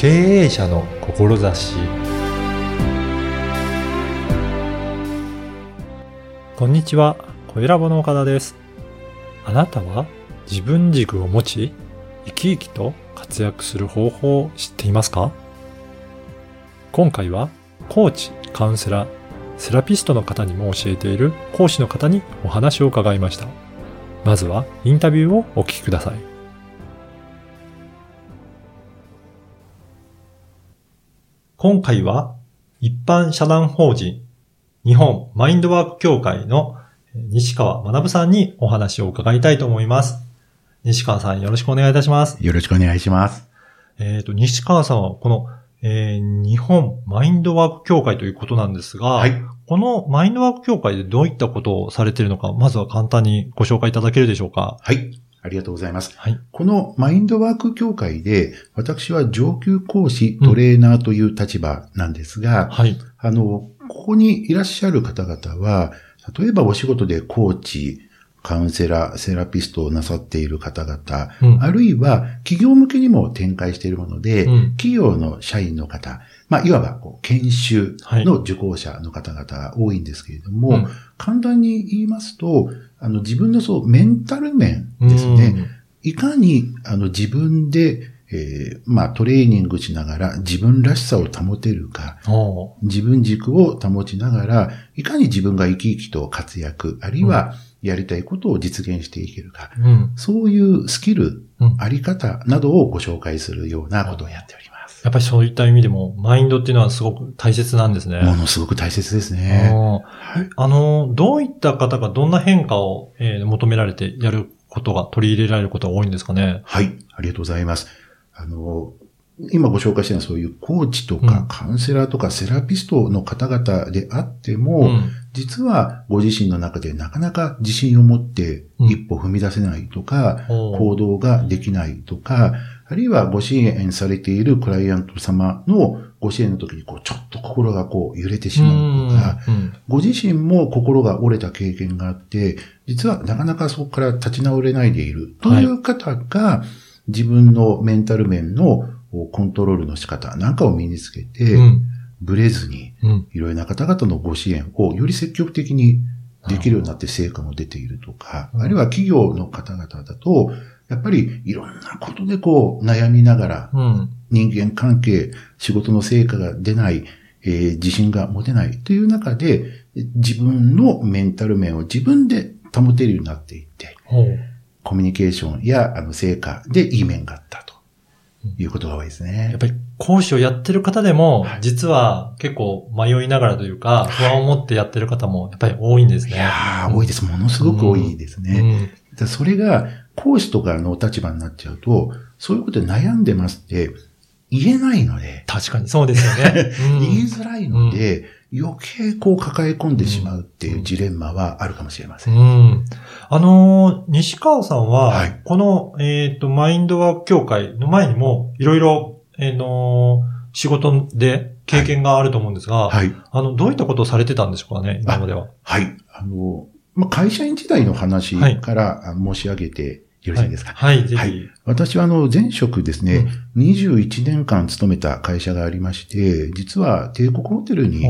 経営者の志こんにちは、小ラボの岡田です。あなたは自分軸を持ち、生き生きと活躍する方法を知っていますか？今回は、コーチ、カウンセラー、セラピストの方にも教えている講師の方にお話を伺いました。まずはインタビューをお聞きください。今回は一般社団法人日本マインドワーク協会の西川学さんにお話を伺いたいと思います。西川さんよろしくお願いいたします。よろしくお願いします。えっ、と、西川さんはこの、えー日本マインドワーク協会ということなんですが、はい。このマインドワーク協会でどういったことをされているのか、まずは簡単にご紹介いただけるでしょうか。はい。ありがとうございます。はい。このマインドワーク協会で、私は上級講師、トレーナーという立場なんですが、はい。あの、ここにいらっしゃる方々は、例えばお仕事でコーチ、カウンセラー、セラピストをなさっている方々、うんあるいは企業向けにも展開しているもので、うん企業の社員の方、まあ、いわばこう研修の受講者の方々が多いんですけれども、うん簡単に言いますと、あの自分のそうメンタル面ですね。いかにあの自分で、えーまあトレーニングしながら自分らしさを保てるか、自分軸を保ちながら、いかに自分が生き生きと活躍、あるいはやりたいことを実現していけるか、うん。そういうスキル、うんあり方などをご紹介するようなことをやっております。やっぱりそういった意味でも、マインドっていうのはすごく大切なんですね。ものすごく大切ですね。あの、どういった方がどんな変化を、えー求められてやることが、取り入れられることが多いんですかね？はい、ありがとうございます。あの、今ご紹介したのはそういうコーチとうんかカウンセラーとかセラピストの方々であっても、うん。実はご自身の中でなかなか自信を持って一歩踏み出せないとか、おー行動ができないとか、あるいはご支援されているクライアント様のご支援の時にこうちょっと心がこう揺れてしまうとか、うんご自身も心が折れた経験があって、実はなかなかそこから立ち直れないでいるという方が、自分のメンタル面のコントロールの仕方なんかを身につけて、うん。ブレずに、うん。いろいろな方々のご支援をより積極的にできるようになって成果も出ているとか、うんあるいは企業の方々だと、やっぱりいろんなことでこう悩みながらうん。人間関係、仕事の成果が出ない、えー自信が持てないという中で、自分のメンタル面を自分で保てるようになっていって、コミュニケーションやあの成果でいい面があったということが多いですやねっ。ぱり講師をやってる方でもはい、実は結構迷いながらというか、不安を持ってやってる方もやっぱり多いんですね。いやー、多いです。ものすごく多いですね。うん。だそれが講師とかの立場になっちゃうと、そういうことで悩んでますって言えないので、確かにそうですよね。うん言いづらいので、余計こう抱え込んでしまうっていうジレンマはあるかもしれません。うん。あのー西川さんは、はいこの、えっ、と、マインドワーク協会の前にも、いろいろ、えーのー仕事で経験があると思うんですが、はい。あの、どういったことをされてたんでしょうかね、今までは。はい。あの、まあ、会社員時代の話からあ申し上げてよろしいですか？はい、はいぜひ。はい私はあの、前職ですね、21年間勤めた会社がありまして、実は帝国ホテルに、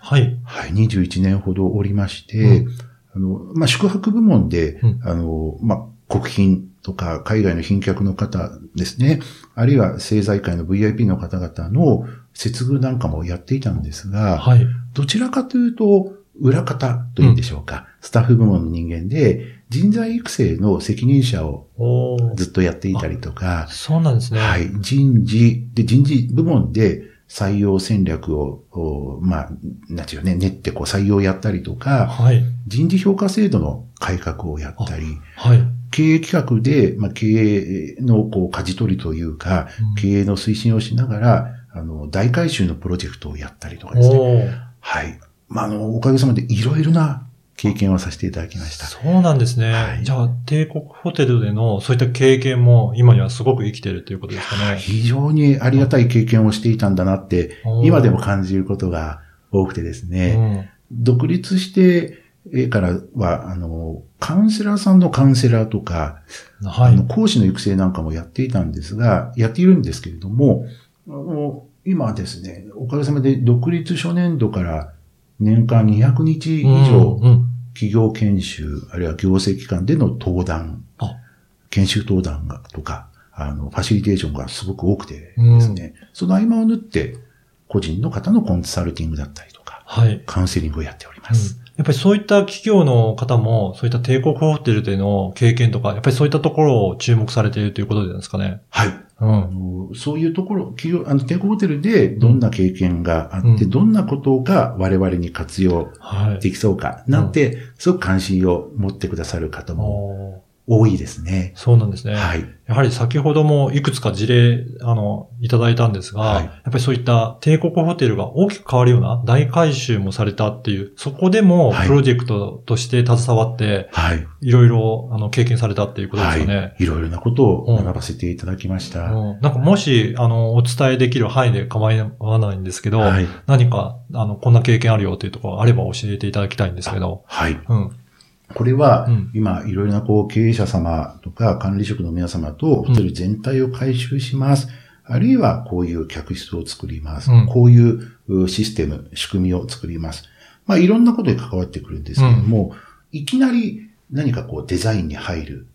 はい。はい、21年ほどおりまして、うあの、まあ、宿泊部門で、うんあの、まあ、国賓とか海外の賓客の方ですね、あるいは政財界の VIP の方々の接遇なんかもやっていたんですが、はい。どちらかというと、裏方というんでしょうか、スタッフ部門の人間で、人材育成の責任者をずっとやっていたりとか、そうなんですね。はい。人事、で、人事部門で採用戦略を、おまあ、なんていうね、練ってこう採用やったりとか、はい。人事評価制度の改革をやったり、はい。経営企画で、まあ、経営のこう、舵取りというか、うん経営の推進をしながら、あの、大改修のプロジェクトをやったりとかですね。はい。まあ、あの、おかげさまでいろいろな経験をさせていただきました。そうなんですね。はいじゃあ、帝国ホテルでのそういった経験も今にはすごく生きてるということですかね。非常にありがたい経験をしていたんだなって、今でも感じることが多くてですね、うん独立してからは、あの、カウンセラーさんのカウンセラーとか、はいあの。講師の育成なんかもやっていたんですが、やっているんですけれども、あの今ですね、おかげさまで独立初年度から年間200日以上、うんうん企業研修、あるいは行政機関での登壇あ、研修登壇がとか、あの、ファシリテーションがすごく多くてですね、その合間を縫って、個人の方のコンサルティングだったりとか、はい。カウンセリングをやっております。やっぱりそういった企業の方も、そういった帝国ホテルでの経験とか、やっぱりそういったところを注目されているということですかね。はい。うん。あのそういうところ、企業、あの、帝国ホテルでどんな経験があって、うんどんなことが我々に活用はい。できそうか、なんて、すごく関心を持ってくださる方も多いですね。そうなんですね。はい。やはり先ほどもいくつか事例、あの、いただいたんですが、はいやっぱりそういった帝国ホテルが大きく変わるような大改修もされたっていう、そこでもはいプロジェクトとして携わって、はい。いろいろ、あの、経験されたっていうことですよね。はい。いろいろなことを学ばせていただきました。うんなんかもし、あの、お伝えできる範囲で構わないんですけど、はい。何か、あの、こんな経験あるよというところあれば教えていただきたいんですけど。はい。うん。これは、うん今、いろいろなこう経営者様とか管理職の皆様とホテル全体を改修します。あるいは、こういう客室を作ります。うんこういううシステム、仕組みを作ります。まあ、いろんなことに関わってくるんですけども、いきなり何かこうデザインに入る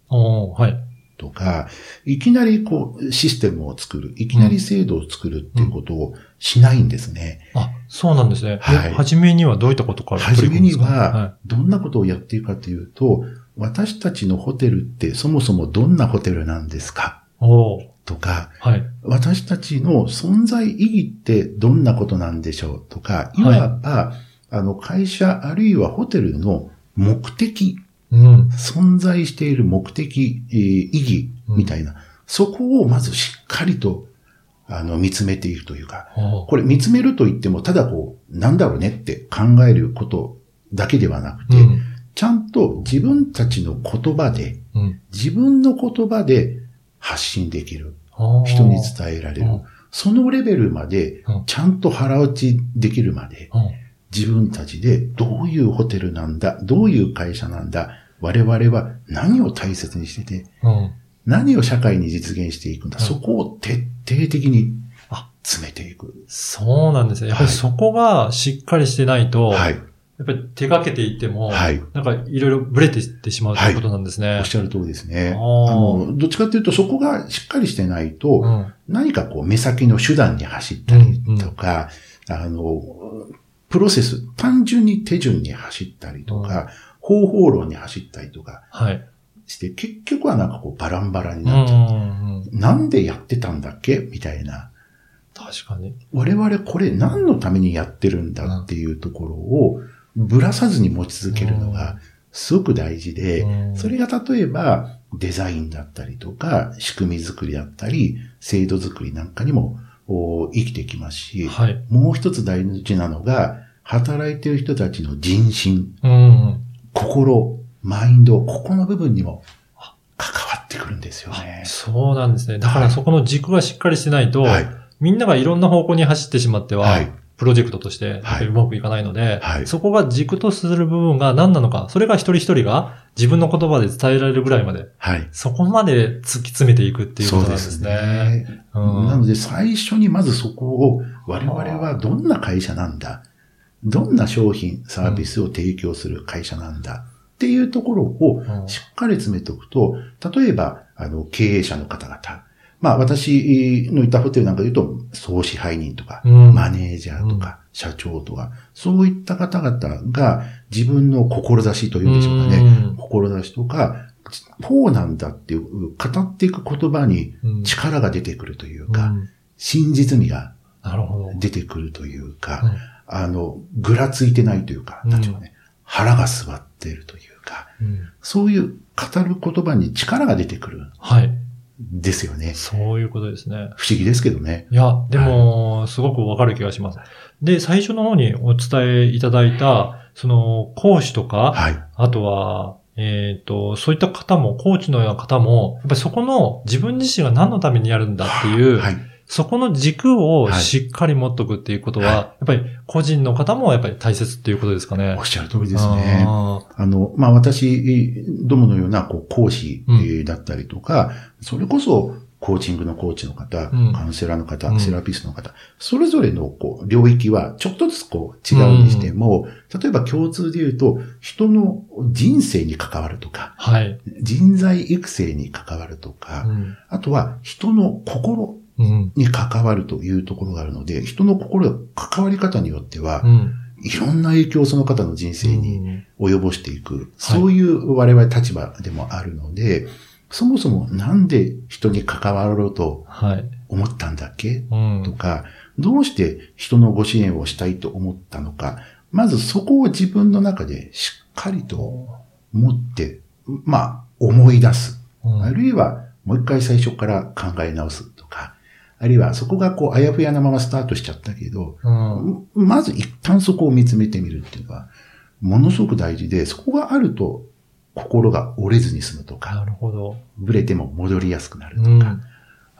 はい。とか、いきなりこうシステムを作る、いきなり制度を作るっていうことをしないんですね。あ、そうなんですね。はい。え初めにはどういったことからはじめにはは、どんなことをやっていくかというと、私たちのホテルってそもそもどんなホテルなんですか？い、おー。とか、はい。私たちの存在意義ってどんなことなんでしょう？とか、いはい。わば、あの会社あるいはホテルの目的、うん。存在している目的、えー意義みたいな、そこをまずしっかりとあの見つめているというか、これ見つめると言っても、ただこう、なんだろうねって考えることだけではなくて、うん。ちゃんと自分たちの言葉で、うん。自分の言葉で発信できる。人に伝えられるうん。そのレベルまでうん、ちゃんと腹落ちできるまで、うん自分たちでどういうホテルなんだ、どういう会社なんだ、我々は何を大切にしてて、うん。何を社会に実現していくんだ、うんそこを徹底的にあ詰めていく。そうなんですね。やっぱりはいそこがしっかりしてないと、はい。やっぱり手掛けていっても、はい。なんかいろいろブレていってしまうということなんですね。おっしゃる通りですね。あの、どっちかというとそこがしっかりしてないと、うん。何かこう目先の手段に走ったりとか、あの、プロセス、単純に手順に走ったりとか、方法論に走ったりとかはい。して、結局はなんかこうバランバラにうんなっちゃう。うんうん。なんでやってたんだっけ？みたいな。確かに。我々これ何のためにやってるんだっていうところをぶらさずに持ち続けるのがすごく大事で、うんそれが例えばデザインだったりとか、仕組み作りだったり、制度作りなんかにもお生きてきますし、はい。もう一つ大事なのが、働いている人たちの人心、うんうん。心、マインド、ここの部分にも関わってくるんですよね。そうなんですね。だかはいらそこの軸がしっかりしてないと、はい。みんながいろんな方向に走ってしまっては、はいプロジェクトとしてうまくいかないので、はいそこが軸とする部分が何なのか、それが一人一人が自分の言葉で伝えられるぐらいまで、はい。そこまで突き詰めていくっていうことなんですね。そうですね。うんなので最初にまずそこを我々はどんな会社なんだどんな商品、サービスを提供する会社なんだっていうところをうん。しっかり詰めておくと、例えば、あの、経営者の方々、まあ私のいたホテルなんかで言うと、総支配人とか、うん。マネージャーとか、社長とか、そういった方々が自分の志というんでしょうかね。うん。志とか、こうなんだっていう、語っていく言葉にうん。力が出てくるというか、うん。真実味がなるほど。出てくるというか、うんあの、ぐらついてないというか、ね、腹が座っているというか、うんそういう語る言葉に力が出てくるんはい。ですよね。そういうことですね。不思議ですけどね。いや、でも、すごくわかる気がします。で、最初の方にお伝えいただいた、その、講師とか、はい。あとは、えっ、と、そういった方も、コーチのような方も、やっぱりそこの自分自身が何のためにやるんだっていう、はい。そこの軸をはいしっかり持っとくっていうことは、はいやっぱり個人の方もやっぱり大切っていうことですかねおっ。しゃる通りですね。ああの、まあ、私どものようなこう講師だったりとか、それこそコーチングのコーチの方、うんカウンセラーの方、うんセラピストの方、それぞれのこう領域はちょっとずつこう違うにしても、例えば共通で言うと、人の人生に関わるとか、はい。人材育成に関わるとか、うん。あとは人の心うん。に関わるというところがあるので、人の心が関わり方によってはう、ん。いろんな影響をその方の人生にうん及ぼしていく、そういう我々立場でもあるので、そもそもなんで人に関わろうとはい。思ったんだっけ？うん。とか、どうして人のご支援をしたいと思ったのか、まずそこを自分の中でしっかりと持って、まあ、思い出す。うんあるいは、もう一回最初から考え直すあるいはそこがこう、あやふやなままスタートしちゃったけど、うん。まず一旦そこを見つめてみるっていうのは、ものすごく大事で、そこがあると、心が折れずに済むとか、なるほど。ブレても戻りやすくなるとうん。か、やっ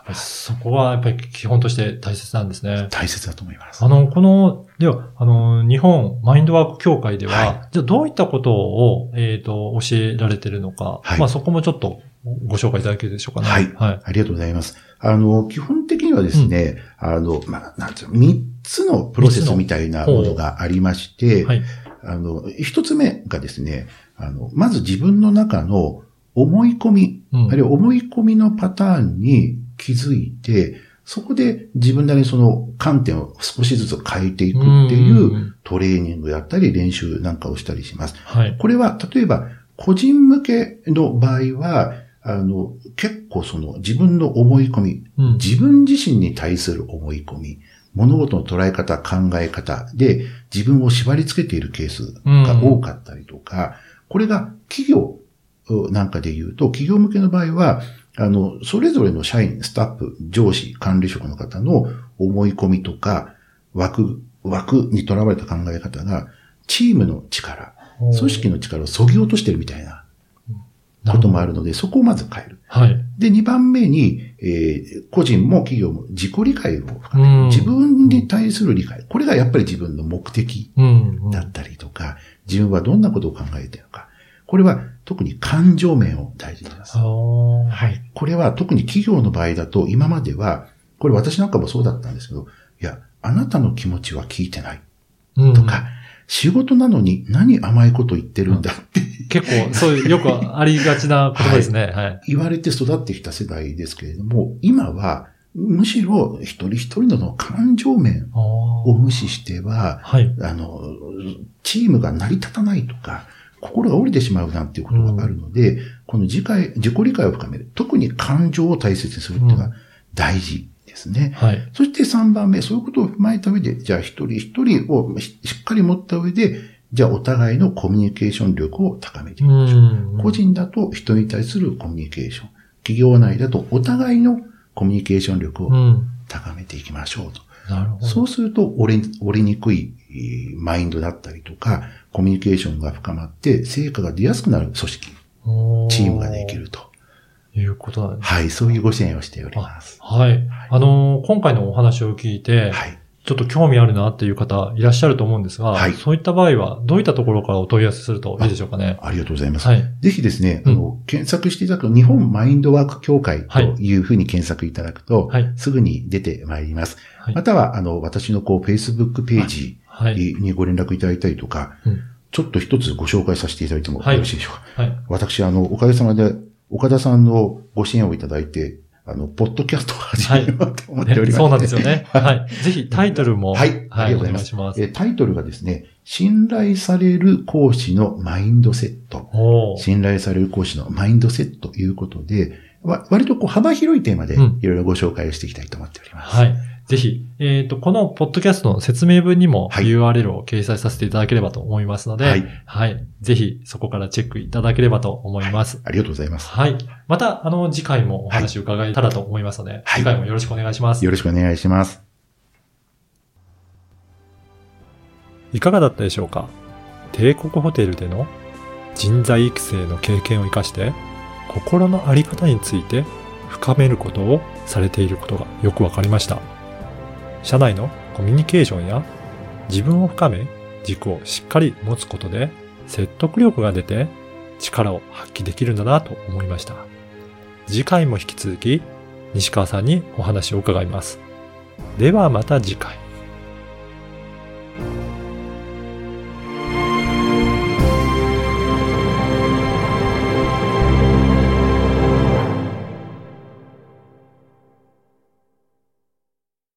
ぱりそこはやっぱり基本として大切なんですね。大切だと思います。あの、この、では、あの、日本マインドワーク協会では、はじゃあどういったことを、えっ、と、教えられてるのか、はいまあそこもちょっとご紹介いただけるでしょうかね。はいはい。ありがとうございます。あの、基本的にはですね、あの、まあ、なんつうの、三つのプロセスみたいなものがありまして、はい。あの、一つ目がですね、あの、まず自分の中の思い込み、うんあるいは思い込みのパターンに気づいて、そこで自分なりにその観点を少しずつ変えていくっていううトレーニングだったり練習なんかをしたりします。はい。これは、例えば、個人向けの場合は、あの、結構その自分の思い込み、うん。自分自身に対する思い込み、物事の捉え方、考え方で自分を縛り付けているケースが多かったりとか、これが企業なんかで言うと、企業向けの場合は、あの、それぞれの社員、スタッフ、上司、管理職の方の思い込みとか、枠、枠にとらわれた考え方が、チームの力、組織の力を削ぎ落としてるみたいなこともあるので、そこをまず変える。はい。で、2番目に、えー個人も企業も自己理解を深めるうん自分に対する理解。これがやっぱり自分の目的だったりとか、自分はどんなことを考えているのか。これは特に感情面を大事にします。はい。これは特に企業の場合だと、今までは、これ私なんかもそうだったんですけど、いや、あなたの気持ちは聞いてないうんとか、仕事なのに何甘いこと言ってるんだって結構、そういう、よくありがちな言葉ですね。はい。言われて育ってきた世代ですけれども、今は、むしろ一人一人の感情面を無視しては、はい。あの、チームが成り立たないとか、心が折れてしまうなんていうことがあるので、この自解自己理解を深める。特に感情を大切にするっていうのが大事ですね。はい。そして3番目、そういうことを踏まえた上で、じゃあ一人一人をししっかり持った上で、じゃあお互いのコミュニケーション力を高めていきましょう。うん個人だと人に対するコミュニケーション。企業内だとお互いのコミュニケーション力をうん。高めていきましょうと。なるほど。そうすると折れ、折れにくいえーマインドだったりとか、コミュニケーションが深まって成果が出やすくなる組織、チームができると。いうことなんです。はい、そういうご支援をしております。はい。あのー今回のお話を聞いて、はい。ちょっと興味あるなっていう方いらっしゃると思うんですが、はいそういった場合はどういったところからお問い合わせするといいでしょうか？ね。ありがとうございます。はい。ぜひですね、うんあの、検索していただくと、日本マインドワーク協会というふうに検索いただくと、はい。すぐに出てまいります。はいまたは、あの、私のこう、Facebook ページはい。にご連絡いただいたりとか、うんちょっと一つご紹介させていただいてもはいよろしいでしょうか？はい。私、あの、おかげさまで、岡田さんのご支援をいただいて、あの、ポッドキャストを始めようと思っております、ねそうなんですよね。はい。ぜひタイトルも、はいありがとうございますお願いします。えタイトルがですね、信頼される講師のマインドセット。信頼される講師のマインドセットということで、わ割とこう幅広いテーマでうんいろいろご紹介をしていきたいと思っております。はい。ぜひ、えっ、と、このポッドキャストの説明文にもはい URL を掲載させていただければと思いますので、はい。はい。ぜひ、そこからチェックいただければと思います。ありがとうございます。はい。また、あの、次回もお話を伺えたらと思いますので、はい次回もよろしくお願いします。よろしくお願いします。いかがだったでしょうか？帝国ホテルでの人材育成の経験を活かして、心のあり方について深めることをされていることがよくわかりました。社内のコミュニケーションや自分を深め軸をしっかり持つことで説得力が出て力を発揮できるんだなと思いました。次回も引き続き西川さんにお話を伺います。ではまた次回。